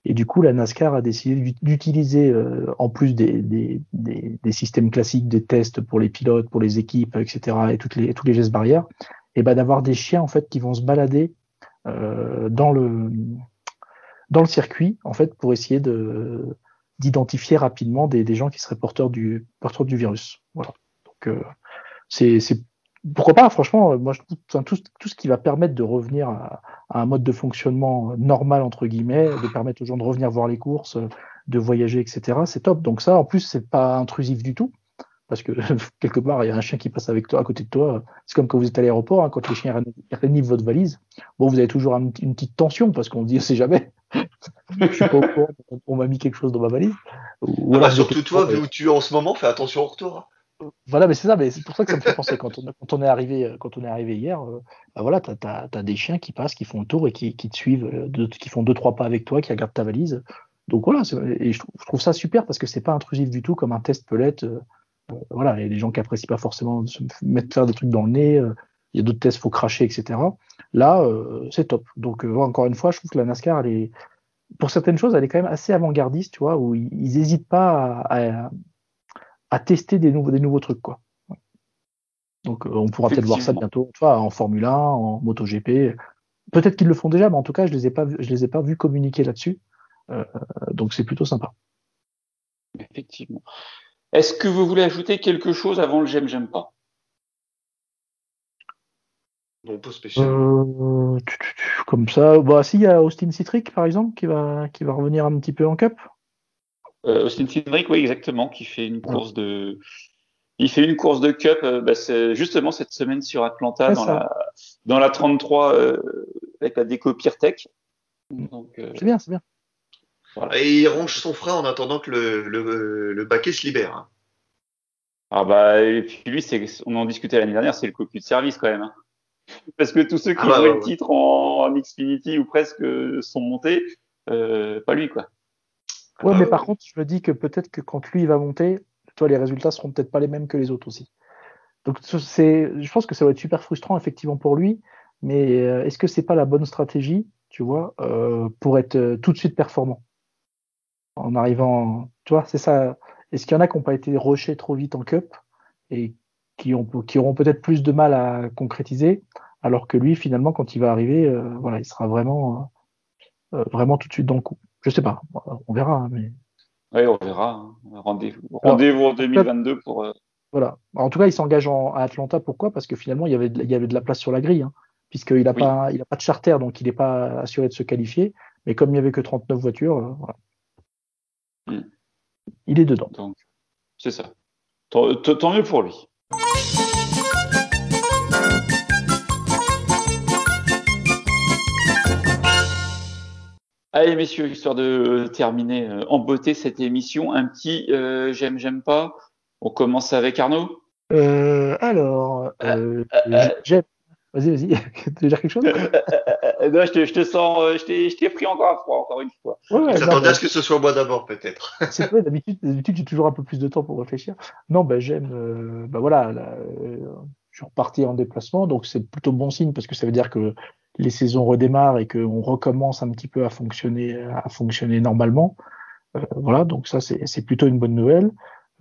Et du coup, la NASCAR a décidé d'ut- d'utiliser, euh, en plus des, des, des, des systèmes classiques, des tests pour les pilotes, pour les équipes, etc., et toutes les, tous les gestes barrières, et ben d'avoir des chiens en fait qui vont se balader euh, dans le dans le circuit en fait pour essayer de d'identifier rapidement des, gens qui seraient porteurs du porteurs du virus. Voilà. Donc euh, c'est pourquoi pas franchement euh, moi je enfin, tout tout ce qui va permettre de revenir à, à un mode de fonctionnement normal entre guillemets, de permettre aux gens de revenir voir les courses, de voyager etc. C'est top. Donc ça en plus c'est pas intrusif du tout parce que quelque part il y a un chien qui passe avec toi à côté de toi. C'est comme quand vous êtes à l'aéroport hein, quand les chiens rénivent votre valise. Bon vous avez toujours un- une petite tension parce qu'on dit on sait jamais je suis pas au courant, on m'a mis quelque chose dans ma valise. Ou Ah bah, surtout toi, vu où tu es en ce moment, fais attention au retour. Voilà, mais c'est ça, mais c'est pour ça que ça me fait penser quand on, est arrivé, quand on est arrivé hier, euh, bah voilà, t'as as, des chiens qui passent, qui font le tour et qui, qui te suivent, euh, qui font deux trois pas avec toi, qui regardent ta valise. Donc voilà, et je trouve, ça super parce que c'est pas intrusif du tout comme un test peut l'être. Euh, voilà, a des gens qui apprécient pas forcément se mettre faire des trucs dans le nez. il y a d'autres tests, faut cracher, etc. Là, c'est top. Donc encore une fois, je trouve que la NASCAR, elle est, pour certaines choses, elle est quand même assez avant-gardiste, tu vois, où ils n'hésitent pas à, à tester des nouveaux, des nouveaux trucs, quoi. Donc, euh, on pourra peut-être voir ça bientôt, tu vois, en Formule 1, en MotoGP. Peut-être qu'ils le font déjà, mais en tout cas, je les ai pas, je les ai pas vus communiquer là-dessus. Euh, donc, c'est plutôt sympa. Effectivement. Est-ce que vous voulez ajouter quelque chose avant le j'aime, j'aime pas? Non, pas spécial. Euh, comme ça, bah, si, il y a Austin Citric, par exemple, qui va, qui va revenir un petit peu en Cup. Euh, Austin Cindric, oui, exactement, qui fait une course de. Il fait une course de Cup, euh, bah, justement cette semaine sur Atlanta dans la, dans la 33 euh, avec la déco Tech. Euh, c'est bien, c'est bien. Et il range son frein en attendant que le, le, le baquet se libère. Hein. Ah bah et puis lui, c'est, on en discutait l'année dernière, c'est le cocu de service quand même. Hein. Parce que tous ceux qui ah bah, le titre en, en, Xfinity ou presque sont montés, euh, pas lui quoi. Ouais, mais par contre, je me dis que peut-être que quand lui va monter, toi, les résultats seront peut-être pas les mêmes que les autres aussi. Donc, c'est, je pense que ça va être super frustrant effectivement pour lui, mais euh, est-ce que c'est pas la bonne stratégie, tu vois, euh, pour être euh, tout de suite performant? En arrivant, tu vois, c'est ça. Est-ce qu'il y en a qui n'ont pas été rushés trop vite en cup et qui, ont, qui auront peut-être plus de mal à concrétiser, alors que lui, finalement, quand il va arriver, voilà, il sera vraiment, vraiment tout de suite dans le coup? Je sais pas, on verra. Hein, mais... Oui, on verra. Hein. Rendez-vous rendez en 2022 pour. Euh, voilà. En tout cas, il s'engage à Atlanta. Pourquoi? Parce que finalement, il y, avait de, il y avait de la place sur la grille, hein, puisqu'il n'a pas, il a pas de charter, donc il n'est pas assuré de se qualifier. Mais comme il n'y avait que 39 voitures, euh, voilà. Hmm. il est dedans. C'est ça. tant mieux pour lui. Allez, messieurs, histoire de terminer euh, en beauté cette émission, un petit euh, j'aime, j'aime pas. On commence avec Arnaud. Euh, alors, euh, j'aime. Vas-y, vas-y. tu veux dire quelque chose? Non, je te, je te sens, je t'ai, je t'ai pris encore à froid, encore une fois. Ouais, J'attendais à ce que ce soit moi d'abord, peut-être. C'est vrai, d'habitude, d'habitude, j'ai toujours un peu plus de temps pour réfléchir. Non, ben j'aime. bah voilà, là, je suis reparti en déplacement, donc c'est plutôt bon signe parce que ça veut dire que les saisons redémarrent et qu'on recommence un petit peu à fonctionner, normalement. Euh, voilà, donc ça c'est plutôt une bonne nouvelle.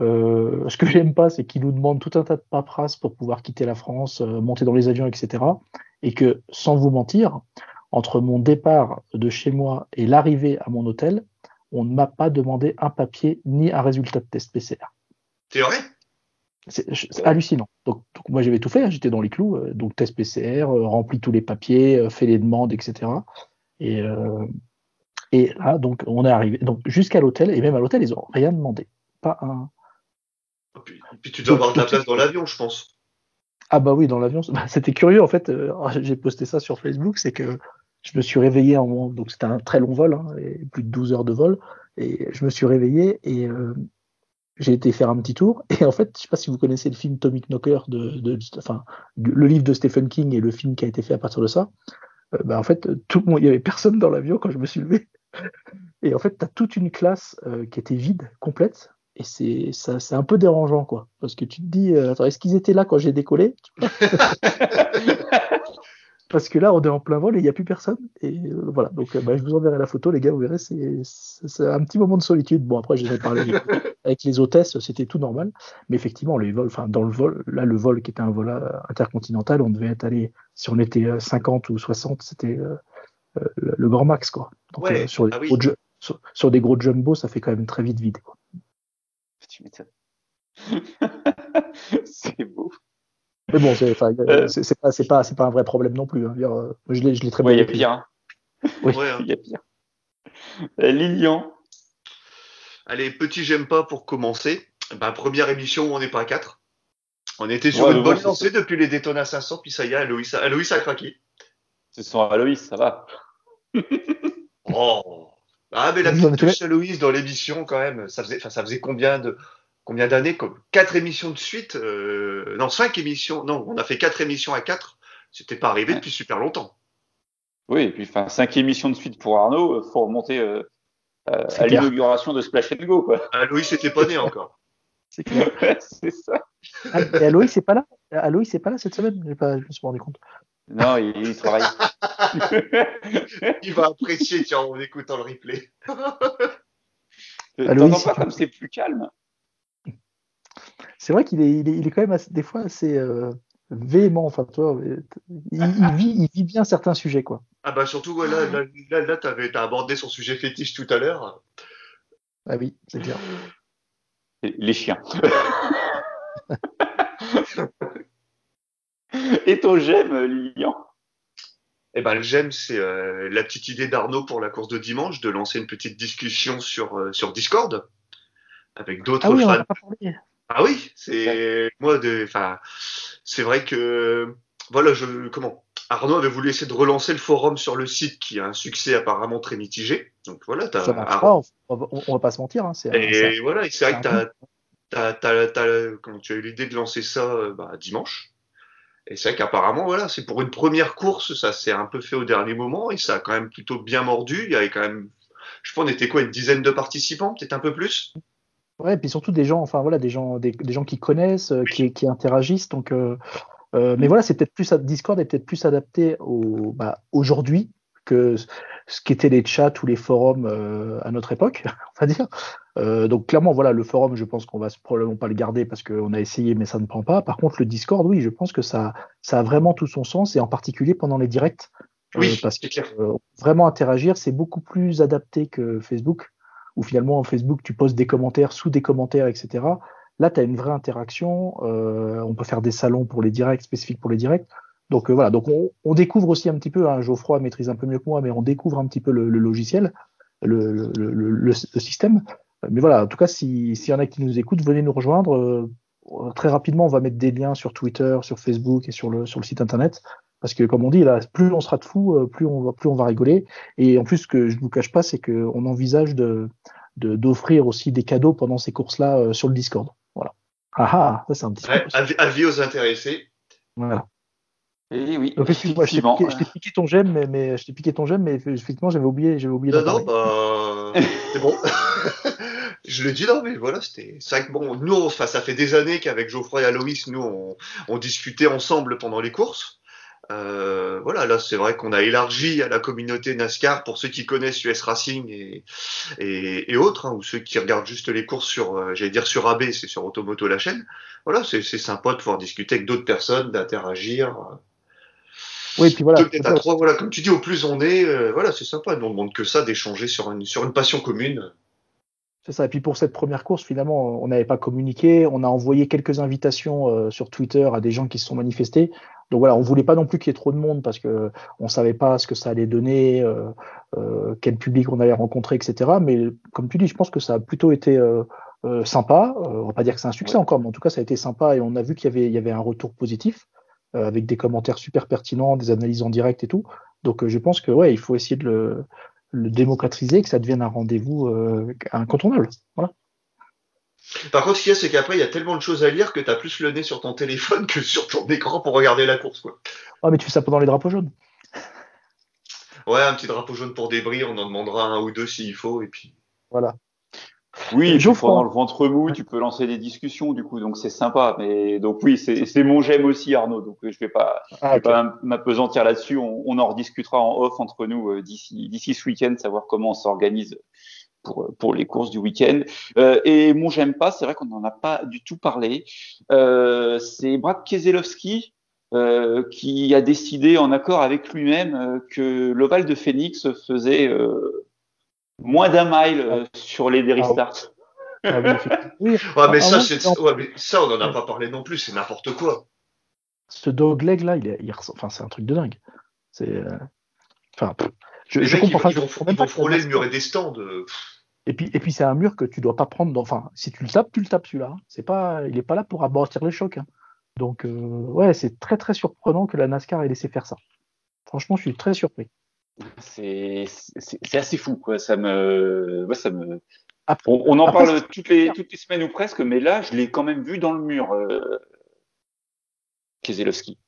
Euh, ce que j'aime pas, c'est qu'ils nous demandent tout un tas de paperasses pour pouvoir quitter la France, euh, monter dans les avions, etc. Et que, sans vous mentir, entre mon départ de chez moi et l'arrivée à mon hôtel, on ne m'a pas demandé un papier ni un résultat de test PCR. C'est c'est hallucinant. Donc, moi j'avais tout fait, hein, j'étais dans les clous, euh, donc test PCR, euh, rempli tous les papiers, euh, fait les demandes, etc. Et, et là, donc on est arrivé donc jusqu'à l'hôtel, et même à l'hôtel, ils n'ont rien demandé. Pas un. Et puis, puis tu dois avoir de la place dans l'avion, je pense. Ah bah oui, dans l'avion, bah, c'était curieux en fait. j'ai posté ça sur Facebook, c'est que je me suis réveillé en donc c'était un très long vol, hein, plus de 12 heures de vol, et je me suis réveillé et j'ai été faire un petit tour et en fait, je sais pas si vous connaissez le film Tommy Knocker de, enfin, le livre de Stephen King et le film qui a été fait à partir de ça. Euh, bah, en fait, tout il y avait personne dans l'avion quand je me suis levé. Et en fait, tu as toute une classe euh, qui était vide, complète. Et c'est ça, c'est un peu dérangeant, quoi. Parce que tu te dis, euh, attends, est-ce qu'ils étaient là quand j'ai décollé? parce que là, on est en plein vol et il n'y a plus personne. Et euh, voilà, donc euh, bah, je vous enverrai la photo, les gars, vous verrez, c'est un petit moment de solitude. Bon, après, j'ai parlé avec les hôtesses, c'était tout normal. Mais effectivement, les vols, enfin, dans le vol, là, le vol qui était un vol euh, intercontinental, on devait être allé, si on était 50 ou 60, c'était le, grand max, quoi. Donc, sur, des ah gros, sur, des gros jumbo, ça fait quand même très vite vide, quoi. Tu m'étonnes. c'est beau. Mais bon, c'est euh, pas, pas, pas, un vrai problème non plus. Hein. Euh, je l'ai très bien. Il y a pire. Hein. Oui, il y a pire. Lilian. Allez, petit j'aime pas pour commencer. Bah, première émission où on n'est pas à 4. On était sur une bonne lancée depuis les Daytona 500, puis ça y est, Aloïs, Aloïs a craqué. Ce sont Aloïs, ça va. oh. Ah, mais la petite touche Aloïs dans l'émission, quand même, ça faisait, ça faisait combien de, combien d'années, comme quatre émissions de suite, euh, non cinq émissions, non, on a fait quatre émissions à quatre. C'était pas arrivé depuis super longtemps. Oui, et puis enfin cinq émissions de suite pour Arnaud, euh, faut remonter euh, à l'inauguration de Splash and Go quoi. Ah, Louis c'était pas né encore. c'est clair. c'est ça. Ah, et Aloïs c'est pas là? Aloïs c'est pas là cette semaine? je me suis rendu compte. Non, il, travaille. il va apprécier tiens, en écoutant le replay. T'entends pas comme c'est plus calme? C'est vrai qu'il est, il est, quand même des fois assez euh, véhément. Enfin, toi, il, vit, il vit bien certains sujets, quoi. Ah bah surtout, là, là, là, t'as abordé son sujet fétiche tout à l'heure. Ah oui, c'est clair. Les chiens. Et ton j'aime, Lilian? Eh ben, le j'aime, c'est euh, la petite idée d'Arnaud pour la course de dimanche, de lancer une petite discussion sur, euh, sur Discord avec d'autres ah oui, fans. Ah oui, c'est moi de, enfin, c'est vrai que voilà, je comment Arnaud avait voulu essayer de relancer le forum sur le site qui a un succès apparemment très mitigé. Donc voilà, ça marche pas, on, va, va pas se mentir. Hein, et voilà, c'est vrai que t'as, quand tu as eu l'idée de lancer ça euh, bah, dimanche. Et c'est vrai qu'apparemment, voilà, c'est pour une première course, ça s'est un peu fait au dernier moment et ça a quand même plutôt bien mordu. Il y avait quand même, je pense, on était quoi, une dizaine de participants, peut-être un peu plus? Ouais, et puis surtout des gens, enfin voilà, des gens, des, gens qui connaissent, euh, qui, qui, interagissent. Donc, euh, euh, mais voilà, c'est peut-être plus Discord est peut-être plus adapté au, bah, aujourd'hui que ce qu'étaient les chats ou les forums euh, à notre époque, on va dire. Donc clairement, voilà, le forum, je pense qu'on va probablement pas le garder parce qu'on a essayé, mais ça ne prend pas. Par contre, le Discord, oui, je pense que ça, ça a vraiment tout son sens et en particulier pendant les directs. Oui, parce que vraiment interagir, c'est beaucoup plus adapté que Facebook, où finalement en Facebook, tu poses des commentaires sous des commentaires, etc. Là, tu as une vraie interaction. on peut faire des salons pour les directs, spécifiques pour les directs. Donc euh, voilà, donc on, découvre aussi un petit peu, hein, Geoffroy maîtrise un peu mieux que moi, mais on découvre un petit peu le, logiciel, le, système. Mais voilà, en tout cas, s'il y en a qui nous écoutent, venez nous rejoindre. Euh, très rapidement, on va mettre des liens sur Twitter, sur Facebook et sur le, sur le site internet. Parce que comme on dit, là, plus on sera de fous, euh, plus on va, plus on va rigoler. Et en plus, ce que je ne vous cache pas, c'est qu'on envisage de d'offrir aussi des cadeaux pendant ces courses-là sur le Discord. Voilà. Ah ah, ça c'est un petit ouais, Avis aux intéressés. Voilà. Et oui, Donc, excuse-moi, je t'ai piqué, ton j'aime, mais, mais je t'ai piqué ton j'aime, mais effectivement, j'avais oublié, j'avais oublié. Non, non, bah, c'est bon. je le dis, non, mais voilà, c'était, c'est que bon, nous, enfin, ça fait des années qu'avec Geoffroy et Aloïs, nous, on, on discutait ensemble pendant les courses. Euh, voilà, là, c'est vrai qu'on a élargi à la communauté NASCAR pour ceux qui connaissent US Racing et, et, et autres, hein, ou ceux qui regardent juste les courses sur, euh, j'allais dire sur AB, c'est sur Automoto la chaîne. Voilà, c'est, sympa de pouvoir discuter avec d'autres personnes, d'interagir. Oui, puis voilà. voilà, comme tu dis, au plus on est, euh, voilà, c'est sympa. Nous, on demande que ça, d'échanger sur une, sur une passion commune. C'est ça. Et puis pour cette première course, finalement, on n'avait pas communiqué. On a envoyé quelques invitations euh, sur Twitter à des gens qui se sont manifestés. Donc voilà, on voulait pas non plus qu'il y ait trop de monde parce que on savait pas ce que ça allait donner, euh, quel public on allait rencontrer, etc. Mais comme tu dis, je pense que ça a plutôt été sympa. on va pas dire que c'est un succès encore, mais en tout cas, ça a été sympa et on a vu qu'il y avait, il y avait un retour positif. Euh, avec des commentaires super pertinents, des analyses en direct et tout. Donc euh, je pense que ouais, il faut essayer de le, le démocratiser, que ça devienne un rendez-vous euh, incontournable. Voilà. Par contre, ce qu'il y a, c'est qu'après, il y a tellement de choses à lire que tu as plus le nez sur ton téléphone que sur ton écran pour regarder la course. Quoi. Ah, mais tu fais ça pendant les drapeaux jaunes. Ouais, un petit drapeau jaune pour débris, on en demandera un ou deux s'il faut, et puis. Voilà. Oui, tu pendant le ventre mou, tu peux lancer des discussions du coup, donc c'est sympa. Mais donc oui, c'est mon j'aime aussi Arnaud, donc je vais pas, ah, vais pas m'apesantir là-dessus. On, on, en rediscutera en off entre nous euh, d'ici d'ici ce week-end, savoir comment on s'organise pour pour les courses du week-end. Euh, et mon j'aime pas, c'est vrai qu'on n'en a pas du tout parlé. Euh, c'est Brad Keselowski euh, qui a décidé en accord avec lui-même euh, que l'Oval de Phoenix faisait euh, moins d'un mile euh, sur les des Ah, ah oui, ouais, mais, ça, ouais, mais ça, on n'en a pas parlé non plus, c'est n'importe quoi. Ce dogleg là, il, est, il enfin, c'est un truc de dingue. C'est, euh, enfin, je, je comprends. Ils, vont, ils vont frôler le mur et des stands. De... Et puis, et puis c'est un mur que tu dois pas prendre. Dans... Enfin, si tu le tapes, tu le tapes celui-là. C'est pas, il est pas là pour abortir les chocs. Hein. Donc, euh, ouais, c'est très très surprenant que la NASCAR ait laissé faire ça. Franchement, je suis très surpris c'est assez fou quoi ça me ça me on, en parle toutes les, toutes les semaines ou presque, mais là, je l'ai quand même vu dans le mur, euh, Keselowski.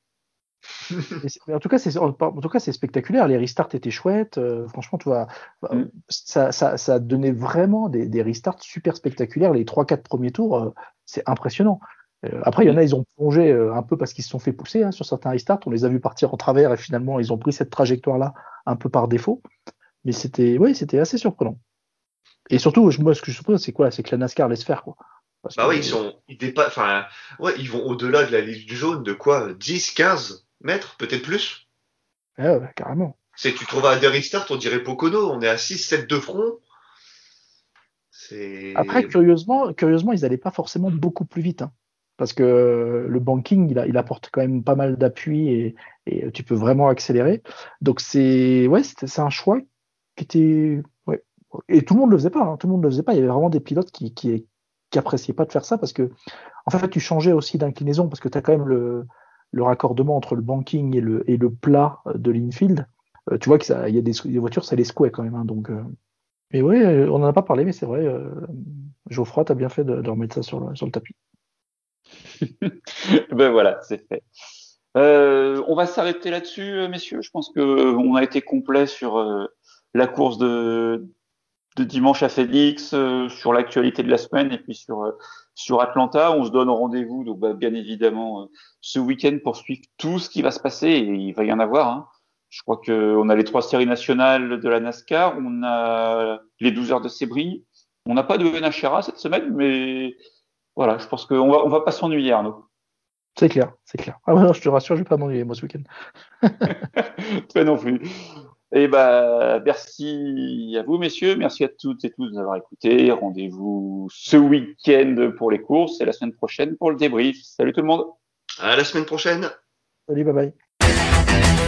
en tout cas, c'est en, tout cas c'est spectaculaire. Les restarts étaient chouettes. Euh, franchement, tu vois, mm. ça, ça, ça, donnait vraiment des, des restarts super spectaculaires. Les 3-4 premiers tours, euh, c'est impressionnant. Euh, après, il y en a, ils ont plongé un peu parce qu'ils se sont fait pousser hein, sur certains restarts. On les a vus partir en travers et finalement, ils ont pris cette trajectoire-là un peu par défaut. Mais c'était, oui, c'était assez surprenant. Et surtout, moi, ce que je suppose, c'est quoi? C'est que la NASCAR laisse faire, quoi. bah oui, ils sont, ils dépassent, enfin, ouais, ils vont au-delà de la ligne jaune de quoi? 10, 15 mètres, peut-être plus? Ouais, ouais, carrément. C'est, tu trouves à des restarts, on dirait Pocono, on est à 6, 7 de front. Après, curieusement, curieusement, ils n'allaient pas forcément beaucoup plus vite. Hein. Parce que le banking, il, il, apporte quand même pas mal d'appui et, tu peux vraiment accélérer. Donc c'est ouais, c'est un choix qui était. Et tout le monde le faisait pas. Hein. tout le monde le faisait pas. Il y avait vraiment des pilotes qui, qui, appréciaient pas de faire ça parce que en fait tu changeais aussi d'inclinaison parce que tu as quand même le, raccordement entre le banking et le, plat de l'infield, euh, tu vois qu'il y a des, voitures, ça les secouait quand même. Hein, donc, euh. Mais oui, euh, on n'en a pas parlé, mais c'est vrai, Geoffroy, tu as bien fait de, remettre ça sur le tapis. ben voilà, c'est fait. on va s'arrêter là-dessus, messieurs. Je pense qu'on a été complet sur la course de, dimanche à Félix, sur l'actualité de la semaine et puis sur sur Atlanta. On se donne rendez-vous, donc bah, bien évidemment, euh, ce week-end pour suivre tout ce qui va se passer, et il va y en avoir. Hein. Je crois qu'on a les trois séries nationales de la NASCAR, on a les 12 heures de Sébrie, on n'a pas de NHRA cette semaine, mais voilà, je pense qu'on va, on va pas s'ennuyer, Arnaud. C'est clair, c'est clair. Ah ouais, non, je te rassure, je vais pas m'ennuyer moi ce week-end. Toi non plus. Et eh ben, merci à vous, messieurs. Merci à toutes et tous de nous avoir écoutés. Rendez-vous ce week-end pour les courses et la semaine prochaine pour le débrief. Salut tout le monde. À la semaine prochaine. Salut, bye bye.